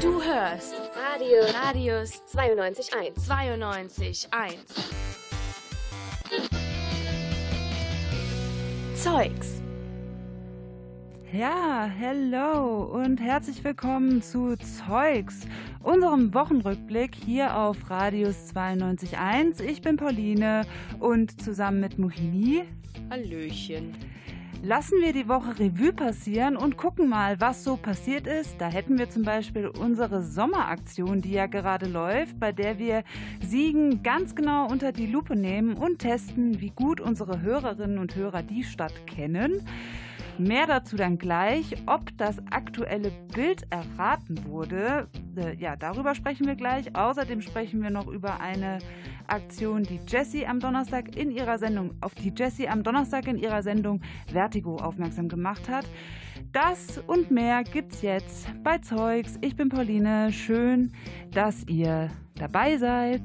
Du hörst Radio Radius 92.1. 92.1. Zeugs. Ja, hello und herzlich willkommen zu Zeugs, unserem Wochenrückblick hier auf Radius 92.1. Ich bin Pauline und zusammen mit Mohini Hallöchen. Lassen wir die Woche Revue passieren und gucken mal, was so passiert ist. Da hätten wir zum Beispiel unsere Sommeraktion, die ja gerade läuft, bei der wir Siegen ganz genau unter die Lupe nehmen und testen, wie gut unsere Hörerinnen und Hörer die Stadt kennen. Mehr dazu dann gleich. Ob das aktuelle Bild erraten wurde, äh, ja, darüber sprechen wir gleich. Außerdem sprechen wir noch über eine Aktion, die Jessie am Donnerstag in ihrer Sendung, auf die Jessie am Donnerstag in ihrer Sendung Vertigo aufmerksam gemacht hat. Das und mehr gibt's jetzt bei Zeugs. Ich bin Pauline. Schön, dass ihr dabei seid.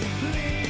please.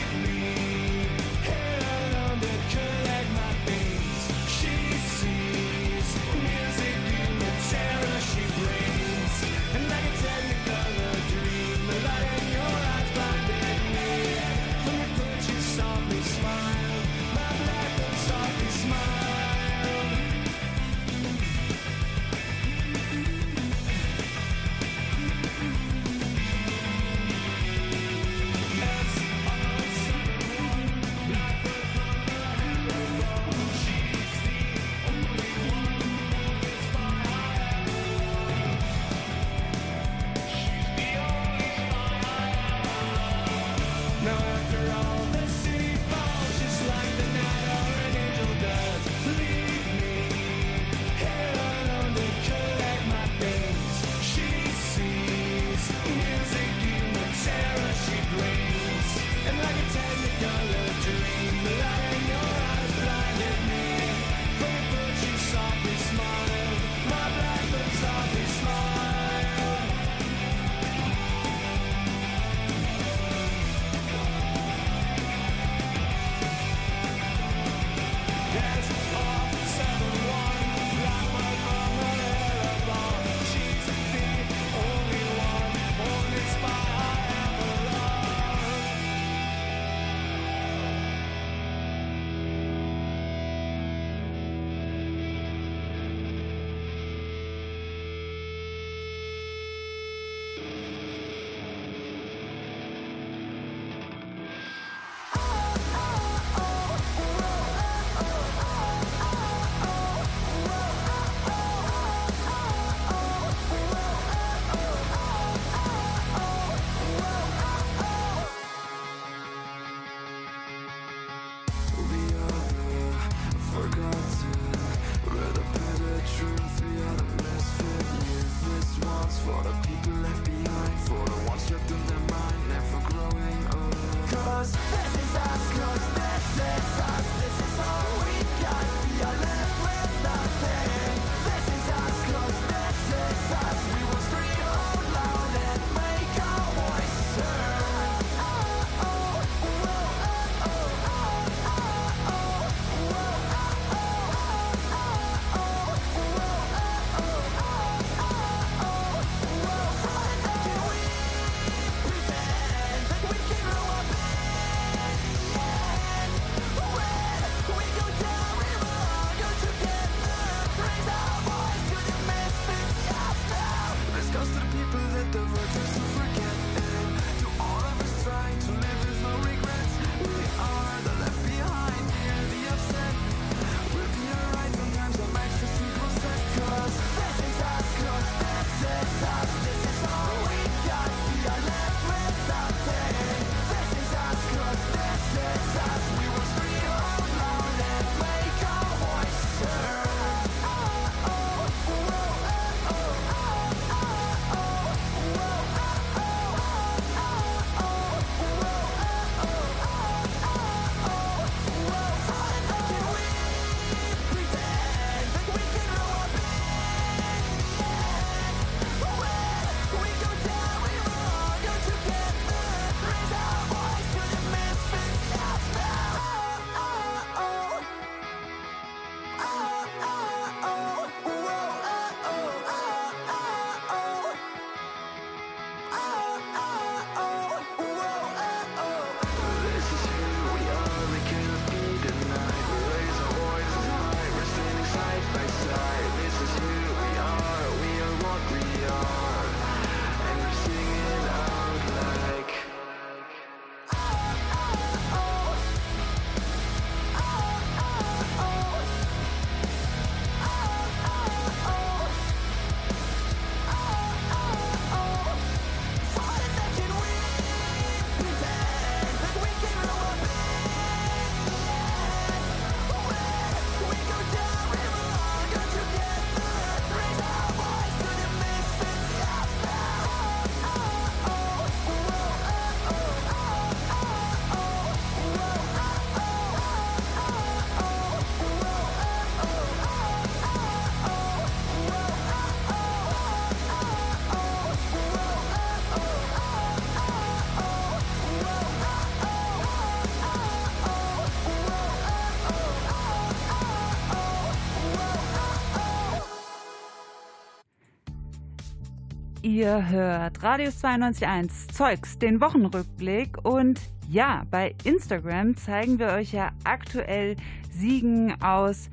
Ihr hört Radius 92.1 Zeugs, den Wochenrückblick. Und ja, bei Instagram zeigen wir euch ja aktuell Siegen aus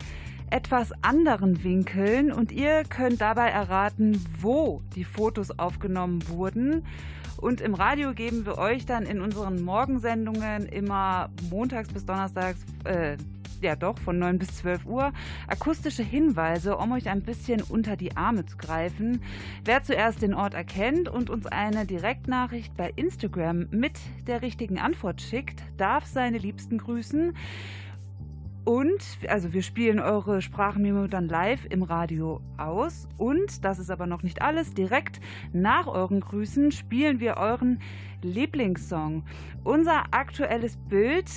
etwas anderen Winkeln und ihr könnt dabei erraten, wo die Fotos aufgenommen wurden. Und im Radio geben wir euch dann in unseren Morgensendungen immer montags bis donnerstags, äh, ja doch, von 9 bis 12 Uhr, akustische Hinweise, um euch ein bisschen unter die Arme zu greifen. Wer zuerst den Ort erkennt und uns eine Direktnachricht bei Instagram mit der richtigen Antwort schickt, darf seine Liebsten grüßen. Und, also wir spielen eure Sprachmemo dann live im Radio aus. Und, das ist aber noch nicht alles, direkt nach euren Grüßen spielen wir euren Lieblingssong. Unser aktuelles Bild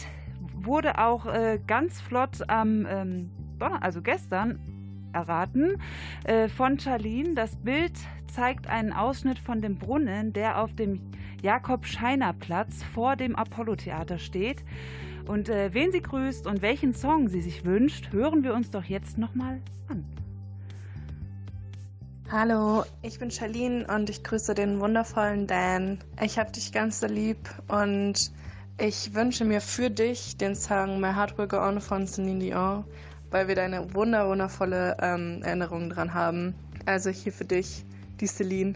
wurde auch äh, ganz flott am, ähm, also gestern, erraten äh, von Charlene. Das Bild zeigt einen Ausschnitt von dem Brunnen, der auf dem Jakob-Scheiner-Platz vor dem Apollo-Theater steht. Und äh, wen sie grüßt und welchen Song sie sich wünscht, hören wir uns doch jetzt nochmal an. Hallo, ich bin Charlene und ich grüße den wundervollen Dan. Ich hab dich ganz so lieb und ich wünsche mir für dich den Song My Heart Will Go On von Celine Dion, weil wir da eine wunder wundervolle ähm, Erinnerung dran haben. Also hier für dich, die Celine.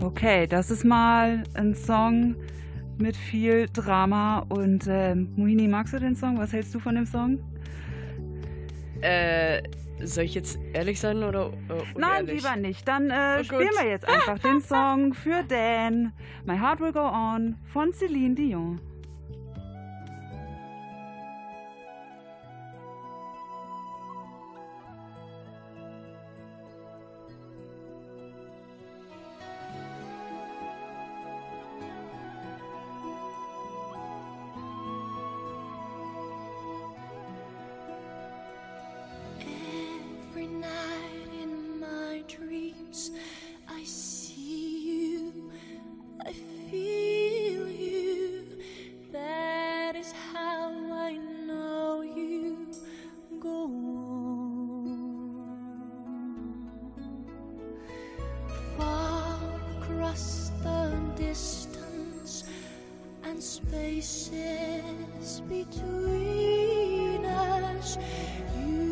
Okay, das ist mal ein Song mit viel Drama. Und äh, Mohini, magst du den Song? Was hältst du von dem Song? Äh, soll ich jetzt ehrlich sein oder äh, Nein, lieber nicht. Dann äh, Oh, spielen wir jetzt einfach den Song für Dan. My Heart Will Go On von Celine Dion. across the distance and spaces between us. You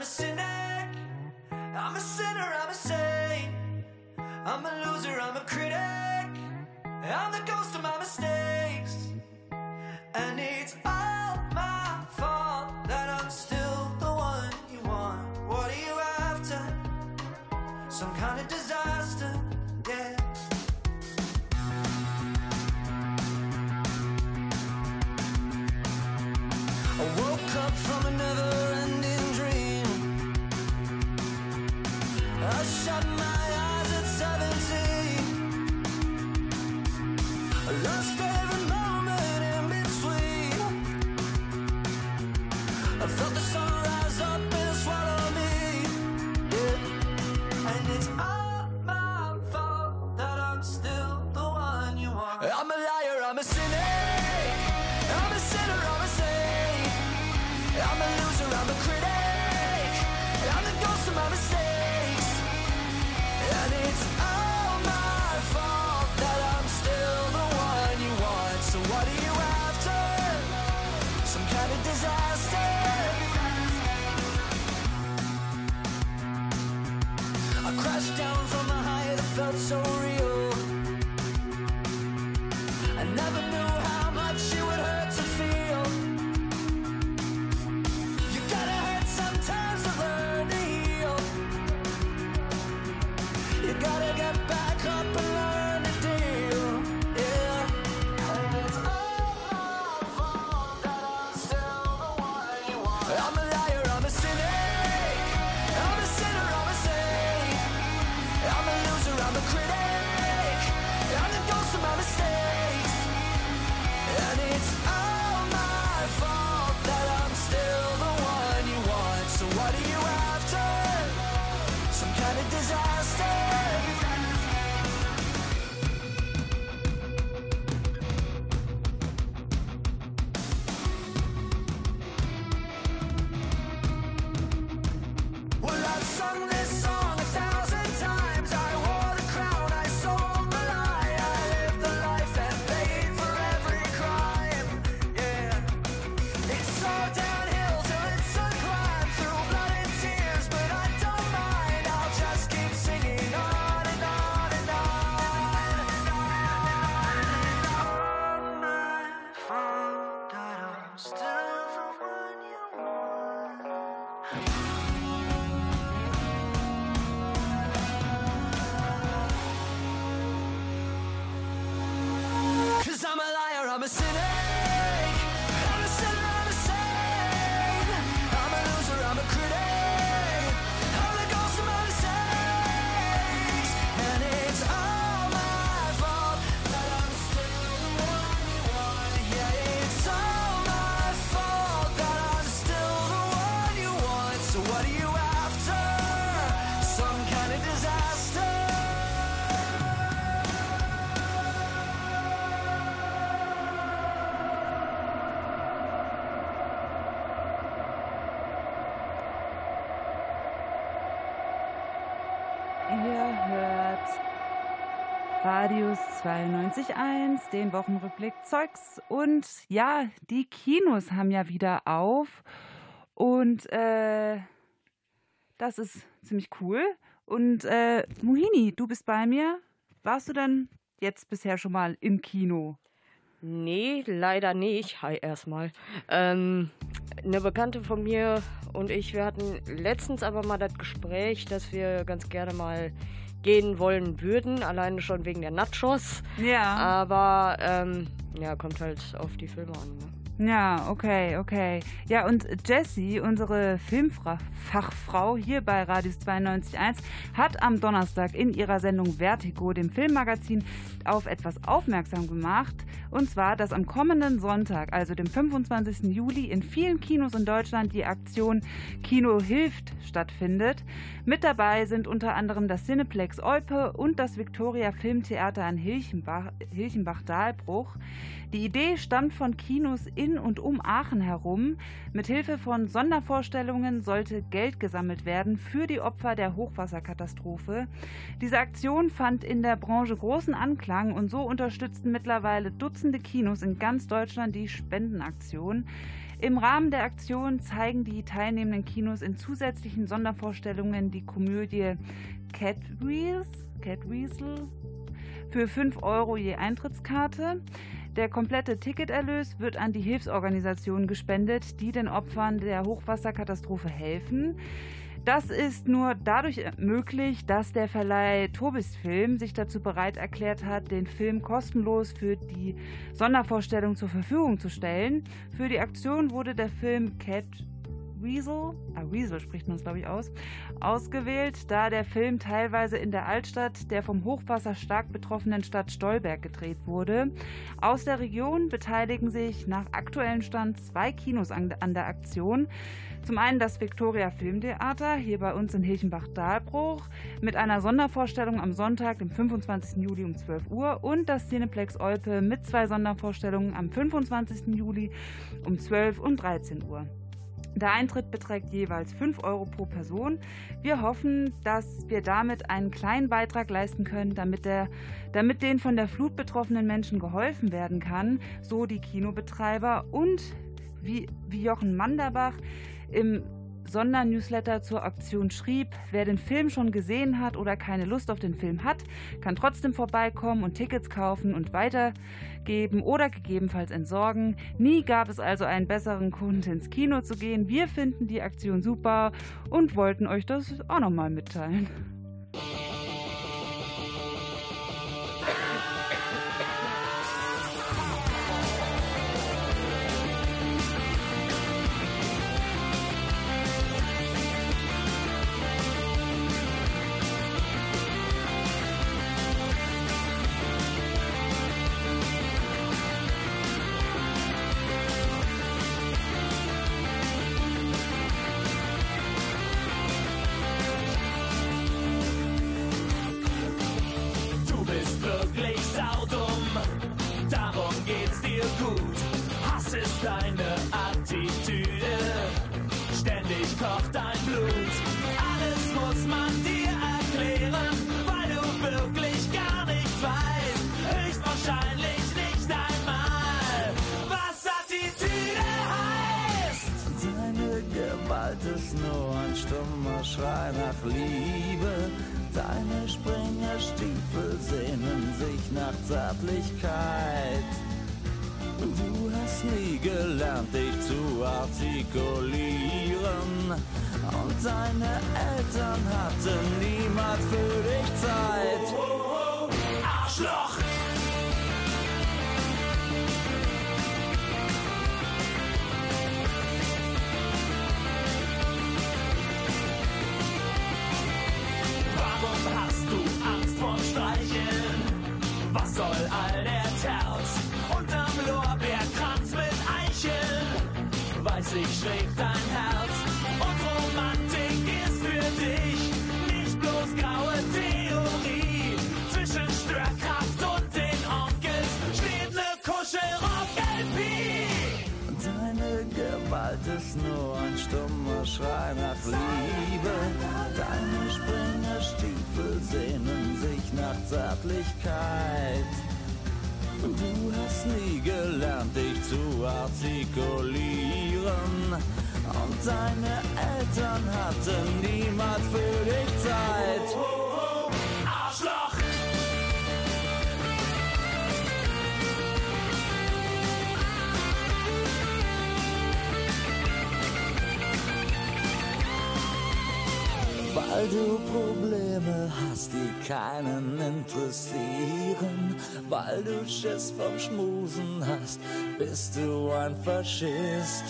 I'm a cynic. I'm a sinner, I'm a saint. I'm a loser, I'm a critic. I'm the ghost of my mistakes. I need secret. 92.1, den Wochenrückblick Zeugs. Und ja, die Kinos haben ja wieder auf. Und äh, das ist ziemlich cool. Und äh, Mohini, du bist bei mir. Warst du denn jetzt bisher schon mal im Kino? Nee, leider nicht. Hi erstmal. Ähm, eine Bekannte von mir und ich, wir hatten letztens aber mal das Gespräch, dass wir ganz gerne mal gehen wollen würden, alleine schon wegen der Nachos. Ja. Aber ähm, ja, kommt halt auf die Filme an. Ne? Ja, okay, okay. Ja, und Jessie, unsere Filmfachfrau hier bei Radius 92.1, hat am Donnerstag in ihrer Sendung Vertigo, dem Filmmagazin, auf etwas aufmerksam gemacht. Und zwar, dass am kommenden Sonntag, also dem 25. Juli, in vielen Kinos in Deutschland die Aktion Kino hilft stattfindet. Mit dabei sind unter anderem das Cineplex Olpe und das Victoria Filmtheater Hilchenbach- Hilchenbach-Dahlbruch. Die Idee stammt von Kinos in und um Aachen herum. Mit Hilfe von Sondervorstellungen sollte Geld gesammelt werden für die Opfer der Hochwasserkatastrophe. Diese Aktion fand in der Branche großen Anklang und so unterstützten mittlerweile Dutzende Kinos in ganz Deutschland die Spendenaktion. Im Rahmen der Aktion zeigen die teilnehmenden Kinos in zusätzlichen Sondervorstellungen die Komödie Catwheels, Catweasel für 5 Euro je Eintrittskarte. Der komplette Ticketerlös wird an die Hilfsorganisationen gespendet, die den Opfern der Hochwasserkatastrophe helfen. Das ist nur dadurch möglich, dass der Verleih Tobis Film sich dazu bereit erklärt hat, den Film kostenlos für die Sondervorstellung zur Verfügung zu stellen. Für die Aktion wurde der Film Cat Weasel, ah, Weasel spricht man es glaube ich aus, ausgewählt, da der Film teilweise in der Altstadt der vom Hochwasser stark betroffenen Stadt Stolberg gedreht wurde. Aus der Region beteiligen sich nach aktuellem Stand zwei Kinos an, an der Aktion. Zum einen das Victoria Filmtheater hier bei uns in Hilchenbach-Dahlbruch mit einer Sondervorstellung am Sonntag, dem 25. Juli um 12 Uhr und das Cineplex Olpe mit zwei Sondervorstellungen am 25. Juli um 12 und 13 Uhr. Der Eintritt beträgt jeweils 5 Euro pro Person. Wir hoffen, dass wir damit einen kleinen Beitrag leisten können, damit, der, damit den von der Flut betroffenen Menschen geholfen werden kann, so die Kinobetreiber und wie, wie Jochen Manderbach im Sondernewsletter zur Auktion schrieb, wer den Film schon gesehen hat oder keine Lust auf den Film hat, kann trotzdem vorbeikommen und Tickets kaufen und weitergeben oder gegebenenfalls entsorgen. Nie gab es also einen besseren Grund, ins Kino zu gehen. Wir finden die Aktion super und wollten euch das auch nochmal mitteilen. Deine Springerstiefel sehnen sich nach Zärtlichkeit. Du hast nie gelernt, dich zu artikulieren. Und deine Eltern hatten niemals für dich Zeit. Schlägt dein Herz. Und Romantik ist für dich nicht bloß graue Theorie. Zwischen Störkraft und den Onkels steht ne Kuschelrock-LP. Deine Gewalt ist nur ein stummer Schrei nach Liebe. Deine Springerstiefel sehnen sich nach Zärtlichkeit. Du hast nie gelernt, dich zu artikulieren. Und deine Eltern hatten niemals für dich Zeit. Weil du Probleme hast, die keinen interessieren. Weil du Schiss vom Schmusen hast, bist du ein Faschist.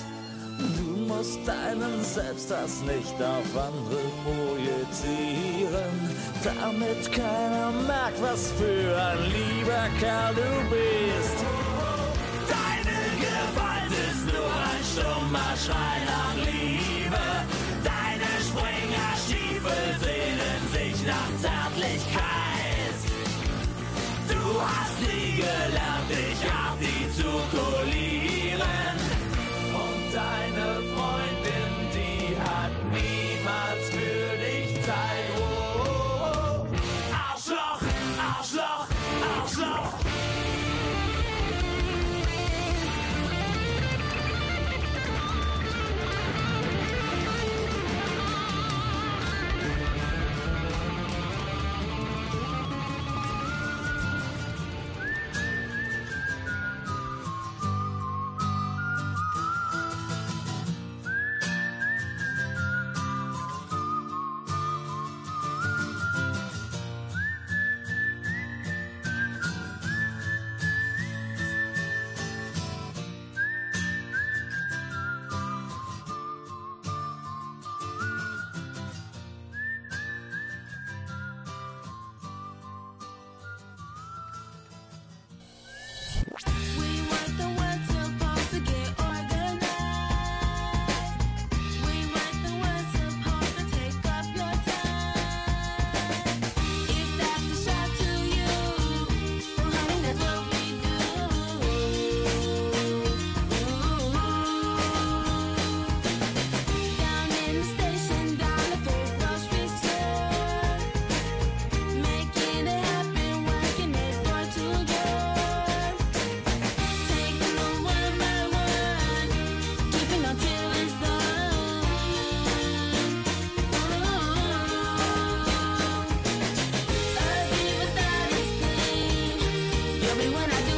Du musst deinen Selbsthass nicht auf andere projizieren, damit keiner merkt, was für ein lieber Kerl du bist. Deine Gewalt ist nur ein stummer Schrei i it when I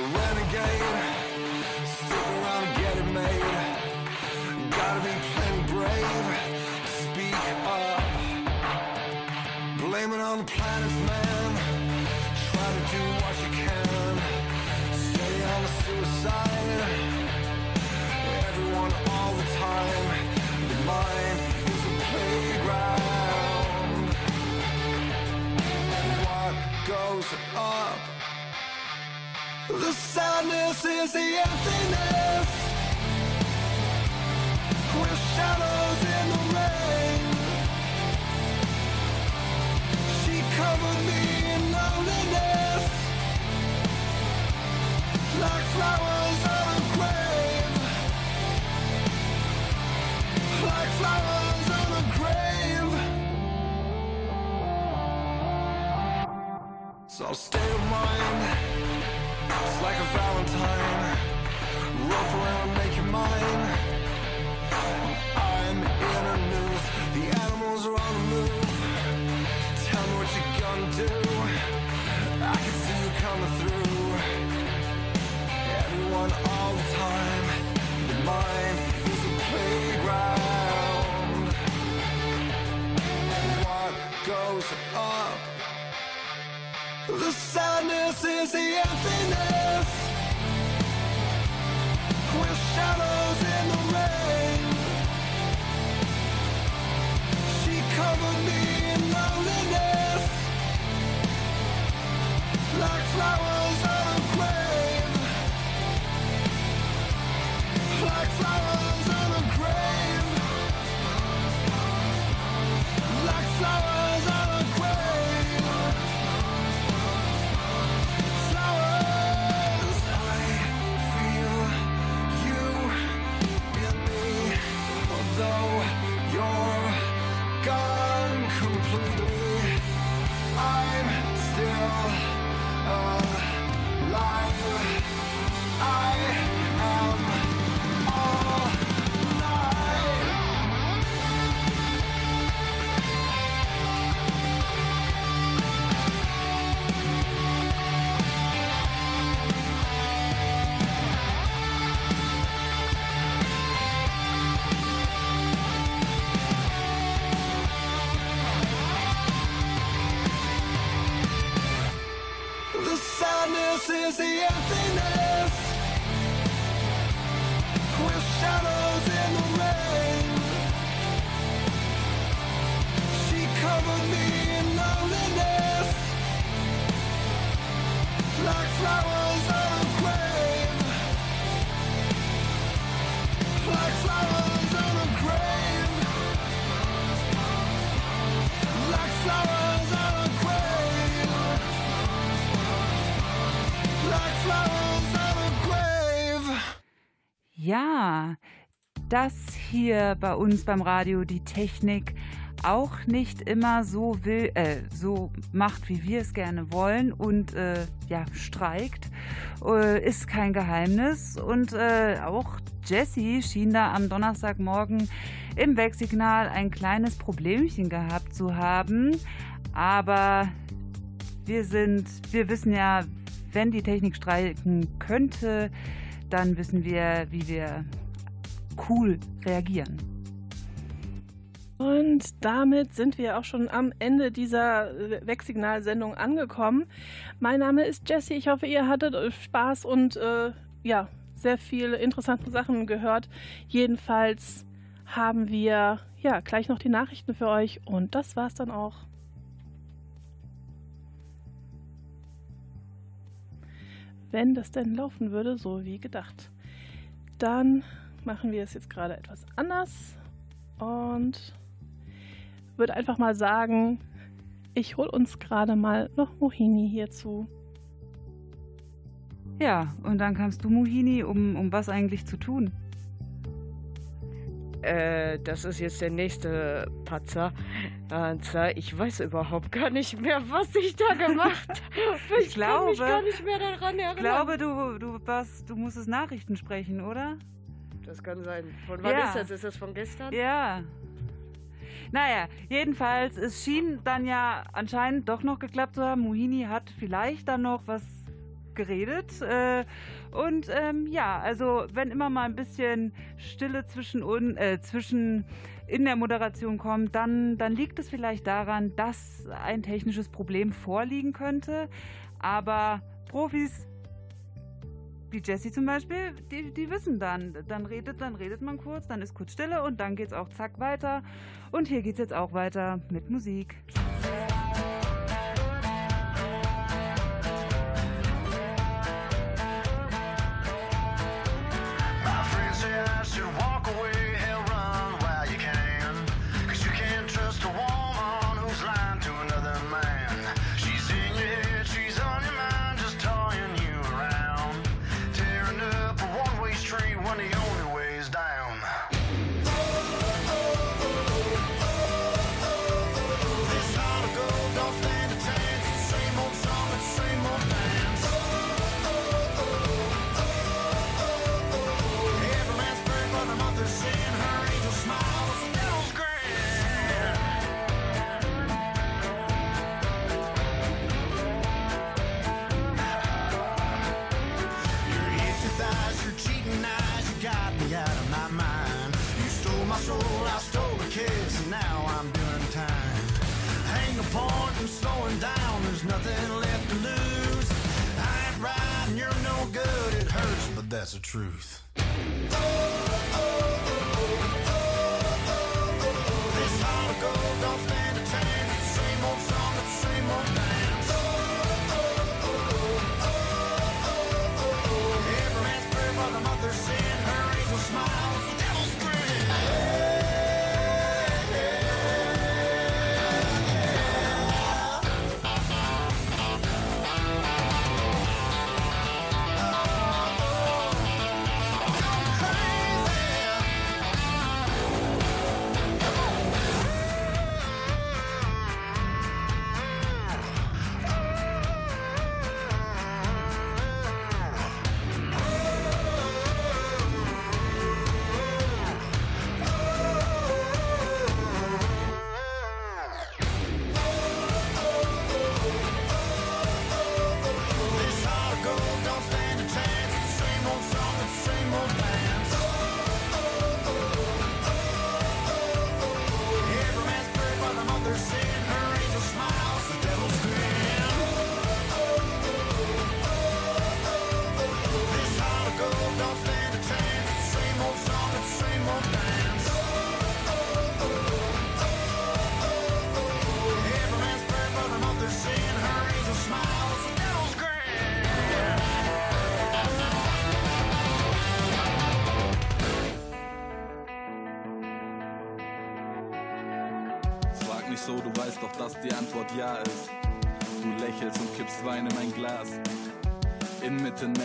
renegade. Sadness is the emptiness. With shadows in the rain. She covered me in loneliness. Like flowers It's like a valentine. Rope around, make you mine. I'm in a noose. The animals are on the move. Tell me what you gonna do. I can see you coming through. Everyone all the time. The mind is a playground. What goes up? The sadness is the hier bei uns beim Radio die Technik auch nicht immer so will, äh, so macht, wie wir es gerne wollen und äh, ja streikt, äh, ist kein Geheimnis. Und äh, auch Jessie schien da am Donnerstagmorgen im Wegsignal ein kleines Problemchen gehabt zu haben. Aber wir sind, wir wissen ja, wenn die Technik streiken könnte, dann wissen wir, wie wir cool reagieren. Und damit sind wir auch schon am Ende dieser Wegsignalsendung angekommen. Mein Name ist Jessie. Ich hoffe, ihr hattet Spaß und äh, ja, sehr viele interessante Sachen gehört. Jedenfalls haben wir ja gleich noch die Nachrichten für euch und das war's dann auch. Wenn das denn laufen würde, so wie gedacht. Dann machen wir es jetzt gerade etwas anders und würde einfach mal sagen, ich hole uns gerade mal noch Mohini hierzu. Ja, und dann kamst du, Mohini, um, um was eigentlich zu tun? Äh, das ist jetzt der nächste Patzer. Und zwar, ich weiß überhaupt gar nicht mehr, was ich da gemacht habe. Ich, Ich kann mich glaube- gar nicht mehr daran erinnern. Ich glaube, du, du, was, du musstest Nachrichten sprechen, oder? Das kann sein. Von wann Ja. ist das? Ist das von gestern? Ja. Naja, jedenfalls, es schien dann ja anscheinend doch noch geklappt zu haben. Mohini hat vielleicht dann noch was geredet. Äh, und ähm, ja, also wenn immer mal ein bisschen Stille zwischen, un, äh, zwischen in der Moderation kommt, dann, dann liegt es vielleicht daran, dass ein technisches Problem vorliegen könnte. Aber Profis wie Jessie zum Beispiel, die, die wissen dann, dann redet, dann redet man kurz, dann ist kurz Stille und dann geht's auch zack weiter. Und hier geht's jetzt auch weiter mit Musik.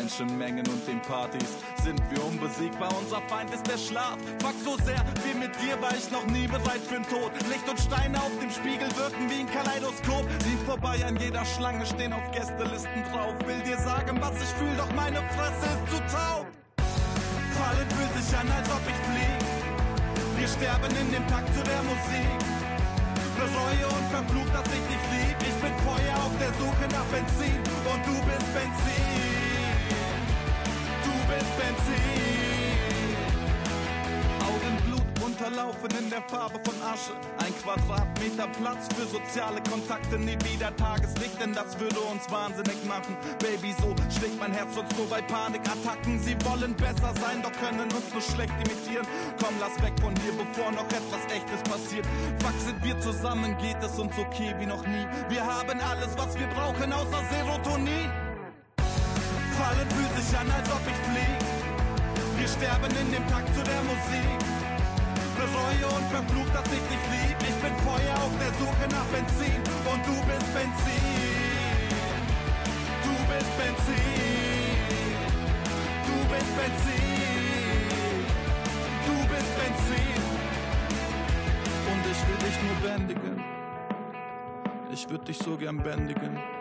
Menschenmengen und den Partys sind wir unbesiegbar. Unser Feind ist der Schlaf. Fuck so sehr wie mit dir war ich noch nie bereit für den Tod. Licht und Steine auf dem Spiegel wirken wie ein Kaleidoskop. Sieh vorbei an jeder Schlange, stehen auf Gästelisten drauf. Will dir sagen, was ich fühl, doch meine Fresse ist zu taub. Fallen fühlt sich an, als ob ich flieg. Wir sterben in dem Takt zu der Musik. Bereue und verflucht, dass ich dich lieb. Ich bin Feuer auf der Suche nach Benzin und du bist Benzin. Benzin. Augenblut unterlaufen in der Farbe von Asche. Ein Quadratmeter Platz für soziale Kontakte, nie wieder Tageslicht, denn das würde uns wahnsinnig machen. Baby, so schlägt mein Herz sonst nur bei Panikattacken. Sie wollen besser sein, doch können uns nur schlecht imitieren. Komm, lass weg von hier, bevor noch etwas Echtes passiert. Fuck, sind wir zusammen, geht es uns okay wie noch nie. Wir haben alles, was wir brauchen, außer Serotonin. Fallen fühlt sich an, als ob ich flieg. Wir sterben in dem Takt zu der Musik. Bereue und verflucht, dass ich dich lieb. Ich bin Feuer auf der Suche nach Benzin und du bist Benzin. Du bist Benzin. Du bist Benzin. Du bist Benzin. Und ich will dich nur bändigen. Ich würde dich so gern bändigen.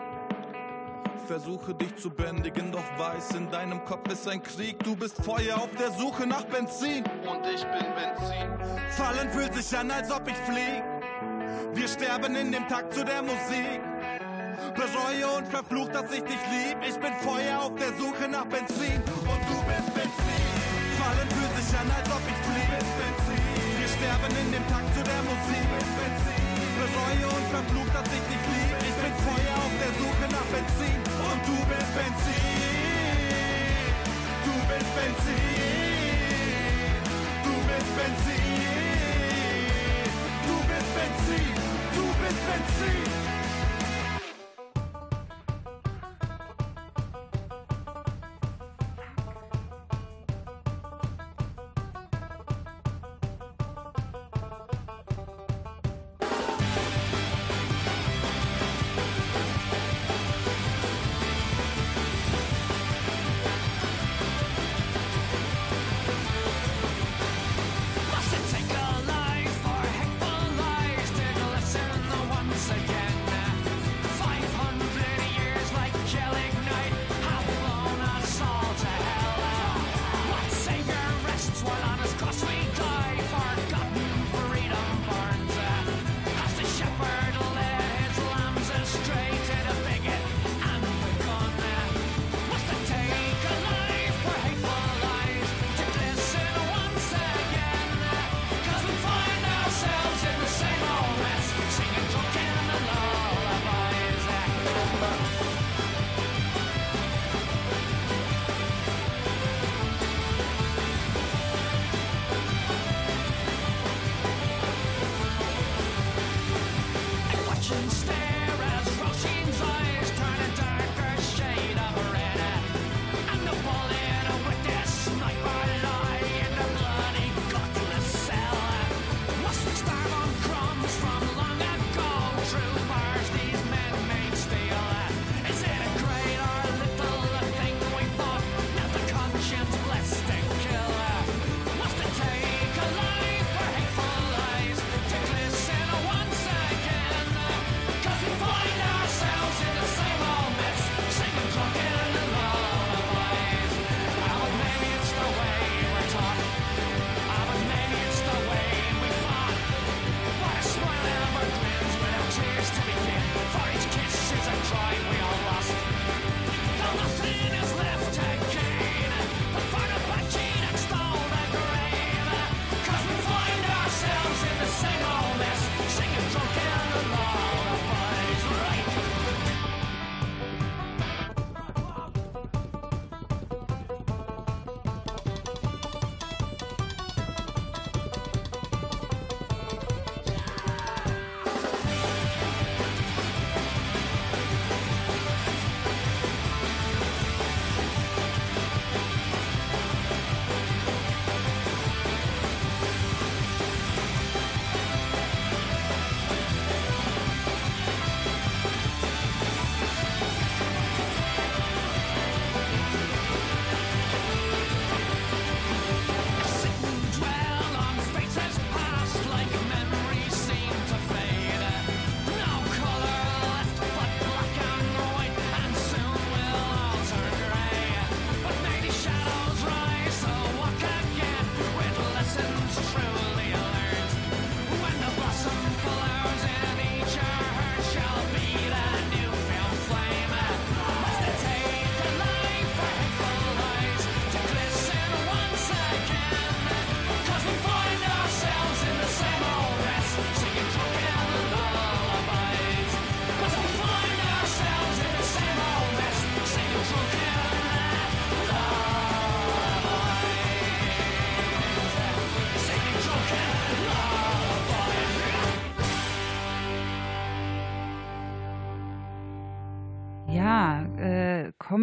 Versuche dich zu bändigen, doch weiß, in deinem Kopf ist ein Krieg. Du bist Feuer auf der Suche nach Benzin. Und ich bin Benzin. Fallen fühlt sich an, als ob ich flieg. Wir sterben in dem Takt zu der Musik. Bereue und verflucht, dass ich dich lieb. Ich bin Feuer auf der Suche nach Benzin und du bist Benzin. Fallen fühlt sich an, als ob ich flieh. Wir sterben in dem Takt zu der Musik. Bereue und verflucht, dass ich dich lieb. Bin Feuer auf der Suche nach Benzin und du bist Benzin. Du bist Benzin. Du bist Benzin. Du bist Benzin. Du bist Benzin. Must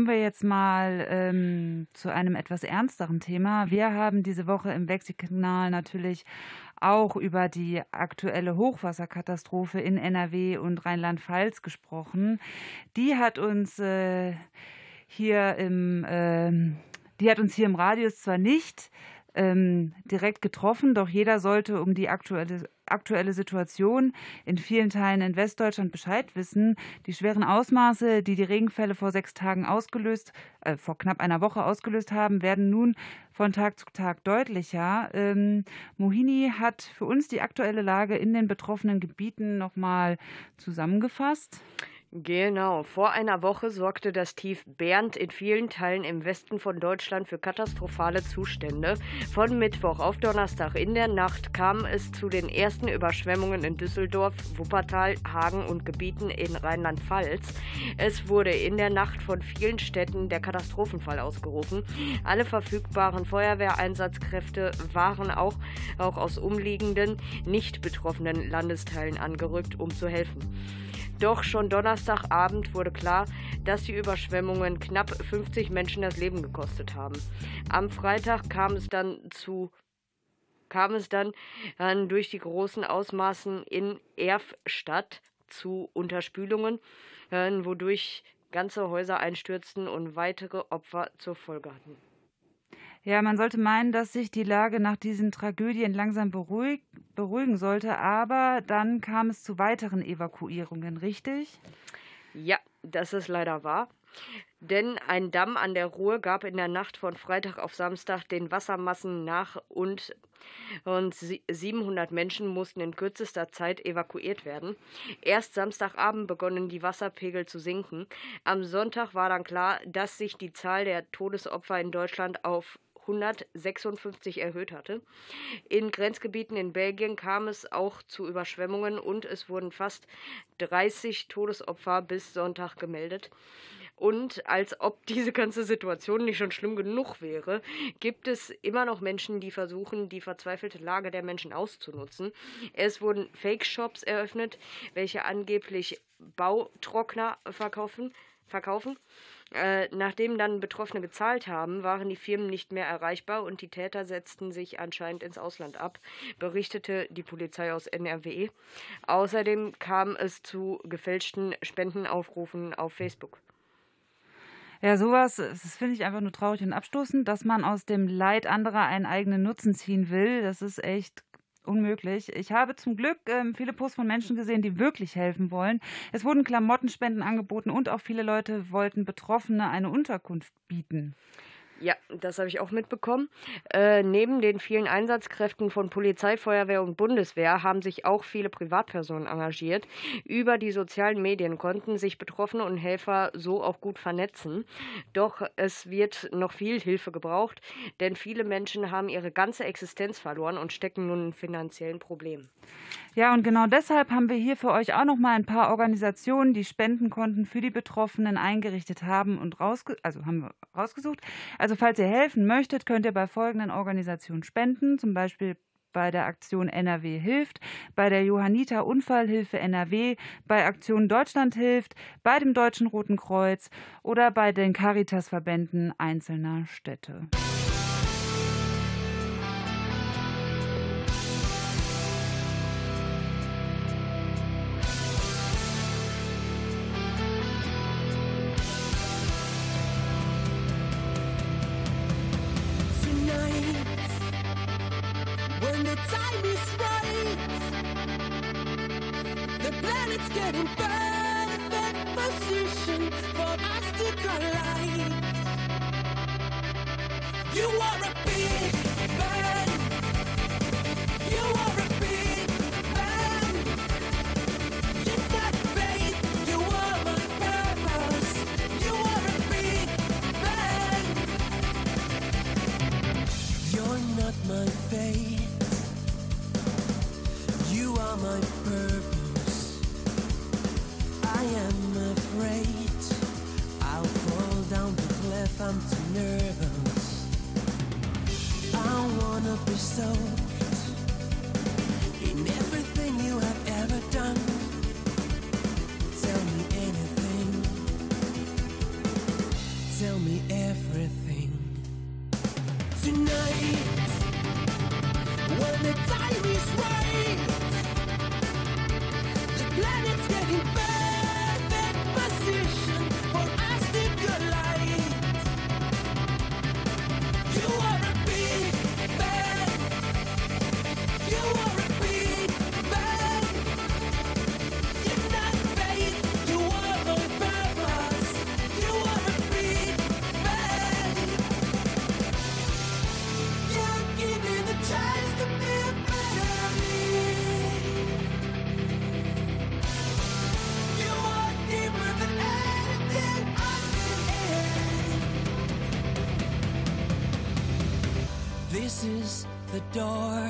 wir jetzt mal ähm, zu einem etwas ernsteren Thema. Wir haben diese Woche im Wechselkanal natürlich auch über die aktuelle Hochwasserkatastrophe in NRW und Rheinland-Pfalz gesprochen. Die hat uns äh, hier im, ähm, die hat uns hier im Radius zwar nicht ähm, direkt getroffen, doch jeder sollte um die aktuelle, aktuelle Situation in vielen Teilen in Westdeutschland Bescheid wissen. Die schweren Ausmaße, die die Regenfälle vor sechs Tagen ausgelöst, äh, vor knapp einer Woche ausgelöst haben, werden nun von Tag zu Tag deutlicher. Ähm, Mohini hat für uns die aktuelle Lage in den betroffenen Gebieten nochmal zusammengefasst. Genau, vor einer Woche sorgte das Tief Bernd in vielen Teilen im Westen von Deutschland für katastrophale Zustände. Von Mittwoch auf Donnerstag in der Nacht kam es zu den ersten Überschwemmungen in Düsseldorf, Wuppertal, Hagen und Gebieten in Rheinland-Pfalz. Es wurde in der Nacht von vielen Städten der Katastrophenfall ausgerufen. Alle verfügbaren Feuerwehreinsatzkräfte waren auch, auch aus umliegenden, nicht betroffenen Landesteilen angerückt, um zu helfen. Doch schon Donnerstagabend wurde klar, dass die Überschwemmungen knapp 50 Menschen das Leben gekostet haben. Am Freitag kam es dann zu kam es dann äh, durch die großen Ausmaßen in Erfstadt zu Unterspülungen, äh, wodurch ganze Häuser einstürzten und weitere Opfer zur Folge hatten. Ja, man sollte meinen, dass sich die Lage nach diesen Tragödien langsam beruhig, beruhigen sollte, aber dann kam es zu weiteren Evakuierungen, richtig? Ja, das ist leider wahr. Denn ein Damm an der Ruhr gab in der Nacht von Freitag auf Samstag den Wassermassen nach und, und 700 Menschen mussten in kürzester Zeit evakuiert werden. Erst Samstagabend begonnen die Wasserpegel zu sinken. Am Sonntag war dann klar, dass sich die Zahl der Todesopfer in Deutschland auf 156 erhöht hatte. In Grenzgebieten in Belgien kam es auch zu Überschwemmungen und es wurden fast 30 Todesopfer bis Sonntag gemeldet. Und als ob diese ganze Situation nicht schon schlimm genug wäre, gibt es immer noch Menschen, die versuchen, die verzweifelte Lage der Menschen auszunutzen. Es wurden Fake-Shops eröffnet, welche angeblich Bautrockner verkaufen. verkaufen. Äh, nachdem dann Betroffene gezahlt haben, waren die Firmen nicht mehr erreichbar und die Täter setzten sich anscheinend ins Ausland ab, berichtete die Polizei aus NRW. Außerdem kam es zu gefälschten Spendenaufrufen auf Facebook. Ja, sowas, das finde ich einfach nur traurig und abstoßend, dass man aus dem Leid anderer einen eigenen Nutzen ziehen will. Das ist echt unmöglich. Ich habe zum Glück ähm, viele Posts von Menschen gesehen, die wirklich helfen wollen. Es wurden Klamottenspenden angeboten und auch viele Leute wollten Betroffene eine Unterkunft bieten. Ja, das habe ich auch mitbekommen. Äh, neben den vielen Einsatzkräften von Polizei, Feuerwehr und Bundeswehr haben sich auch viele Privatpersonen engagiert. Über die sozialen Medien konnten sich Betroffene und Helfer so auch gut vernetzen. Doch es wird noch viel Hilfe gebraucht, denn viele Menschen haben ihre ganze Existenz verloren und stecken nun in finanziellen Problemen. Ja, und genau deshalb haben wir hier für euch auch noch mal ein paar Organisationen, die Spendenkonten für die Betroffenen eingerichtet haben und rausge also haben wir rausgesucht. Also falls ihr helfen möchtet, könnt ihr bei folgenden Organisationen spenden, zum Beispiel bei der Aktion NRW hilft, bei der Johanniter Unfallhilfe NRW, bei Aktion Deutschland hilft, bei dem Deutschen Roten Kreuz oder bei den Caritas-Verbänden einzelner Städte. Door,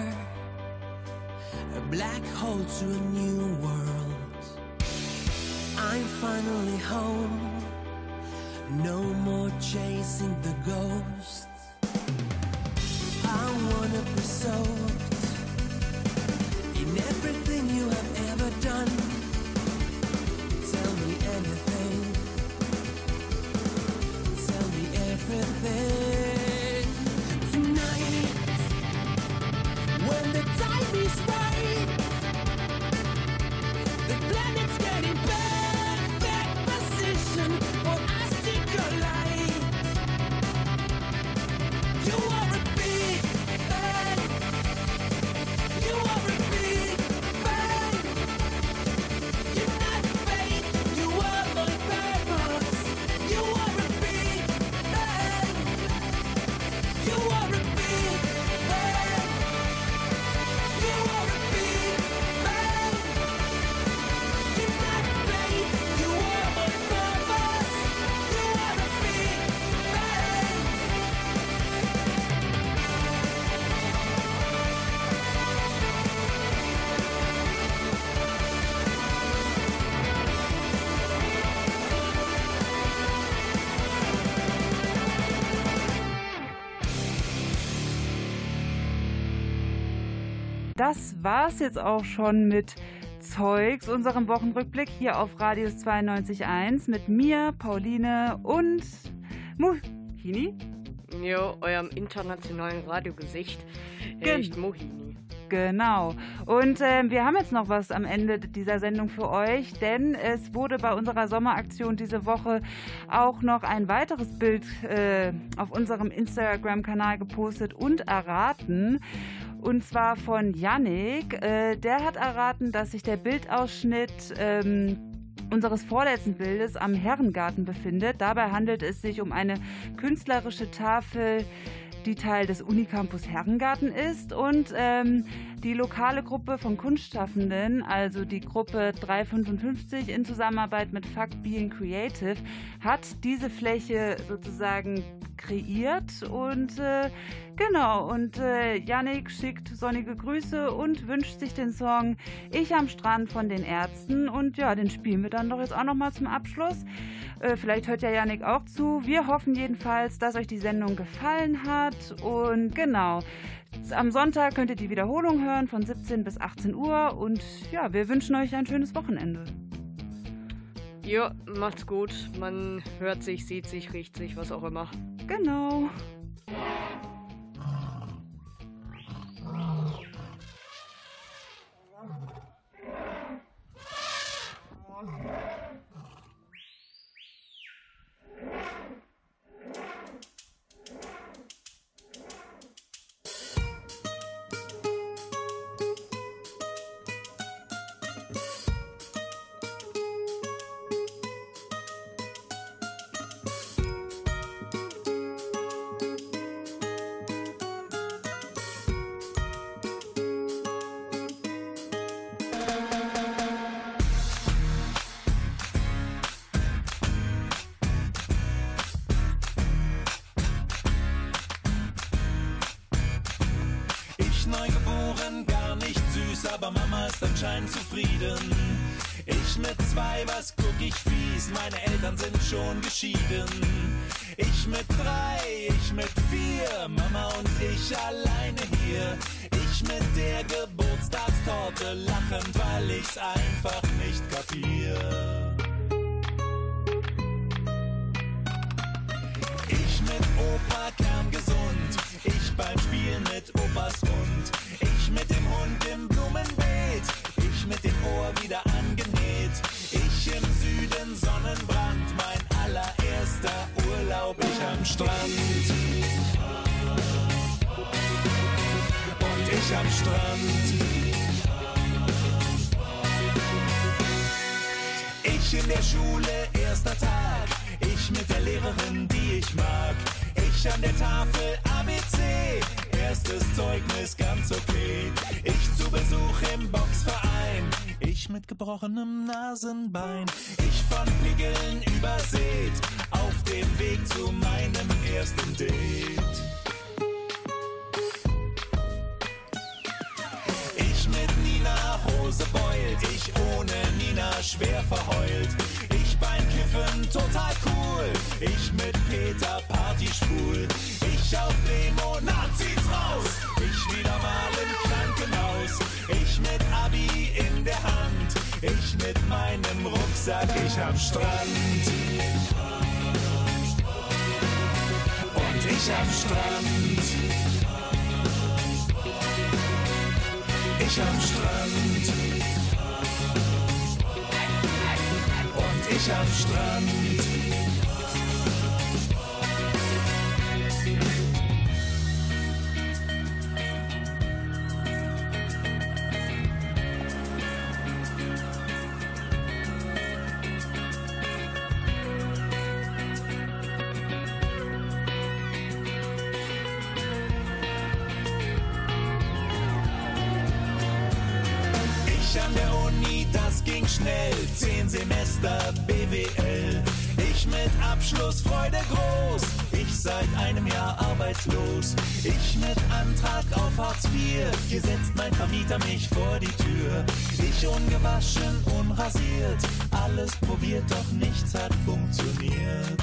Das war's jetzt auch schon mit Zeugs, unserem Wochenrückblick hier auf Radius 92.1 mit mir, Pauline und Mohini. Jo, eurem internationalen Radiogesicht. Gen- Echt Mohini. Genau. Und ähm, wir haben jetzt noch was am Ende dieser Sendung für euch, denn es wurde bei unserer Sommeraktion diese Woche auch noch ein weiteres Bild äh, auf unserem Instagram-Kanal gepostet und erraten. Und zwar von Yannick. Äh, der hat erraten, dass sich der Bildausschnitt ähm, unseres vorletzten Bildes am Herrengarten befindet. Dabei handelt es sich um eine künstlerische Tafel, die Teil des Unicampus Herrengarten ist und ähm, die lokale Gruppe von Kunstschaffenden, also die Gruppe 355 in Zusammenarbeit mit Fuck Being Creative, hat diese Fläche sozusagen kreiert und äh, genau und äh, Yannick schickt sonnige Grüße und wünscht sich den Song Ich am Strand von den Ärzten und ja, den spielen wir dann doch jetzt auch noch mal zum Abschluss. Äh, vielleicht hört ja Yannick auch zu. Wir hoffen jedenfalls, dass euch die Sendung gefallen hat und genau. Am Sonntag könnt ihr die Wiederholung hören von 17 bis 18 Uhr und ja, wir wünschen euch ein schönes Wochenende. Jo, macht's gut. Man hört sich, sieht sich, riecht sich, was auch immer. Genau. Ich an der Tafel ABC. Erstes Zeugnis ganz okay. Ich zu Besuch im Boxverein. Ich mit gebrochenem Nasenbein. Ich von Pickeln übersät. Auf dem Weg zu meinem ersten Date. Rucksack. Ich am Strand. Und ich am Strand. Ich am Strand. Und ich am Strand. IV. Hier setzt mein Vermieter mich vor die Tür. Ich ungewaschen, unrasiert. Alles probiert, doch nichts hat funktioniert.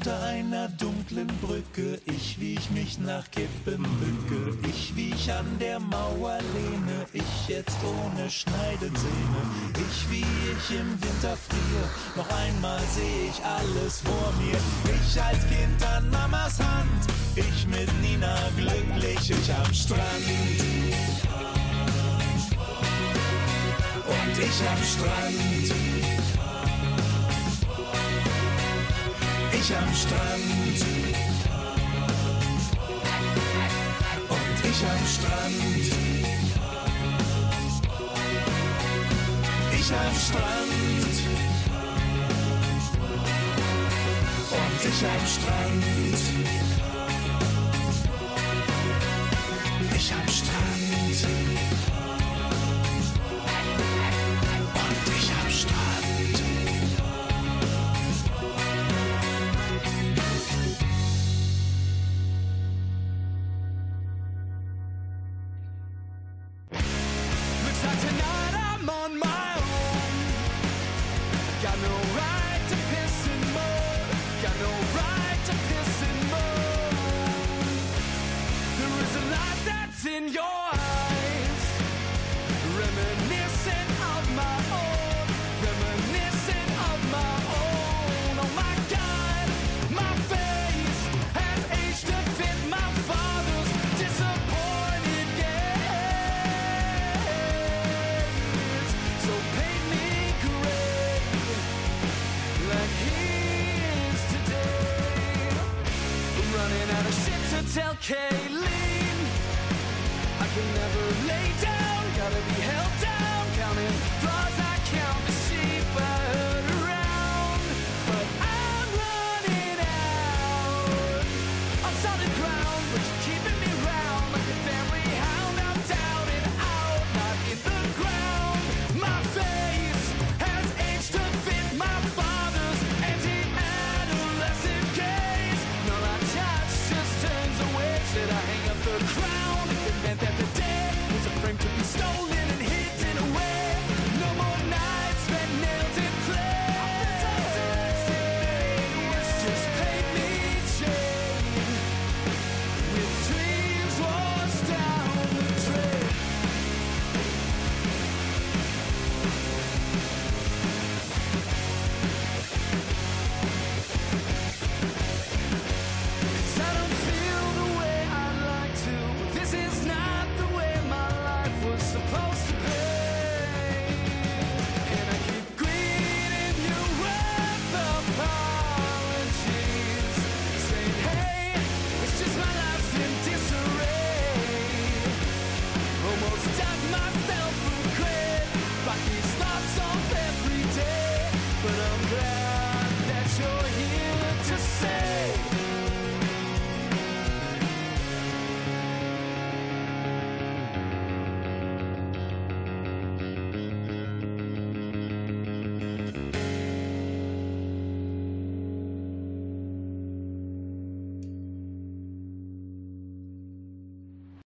Unter einer dunklen Brücke, ich wie ich mich nach Kippen bücke, ich wie ich an der Mauer lehne, ich jetzt ohne Schneidezähne, ich wie ich im Winter friere, noch einmal seh ich alles vor mir, ich als Kind an Mamas Hand, ich mit Nina glücklich, ich am Strand. Und ich am Strand. Ich am Strand. Und ich am Strand. Ich am Strand. Und ich am Strand. Ich am Strand. Kayleen. I can never lay down, gotta be held down, counting flaws I count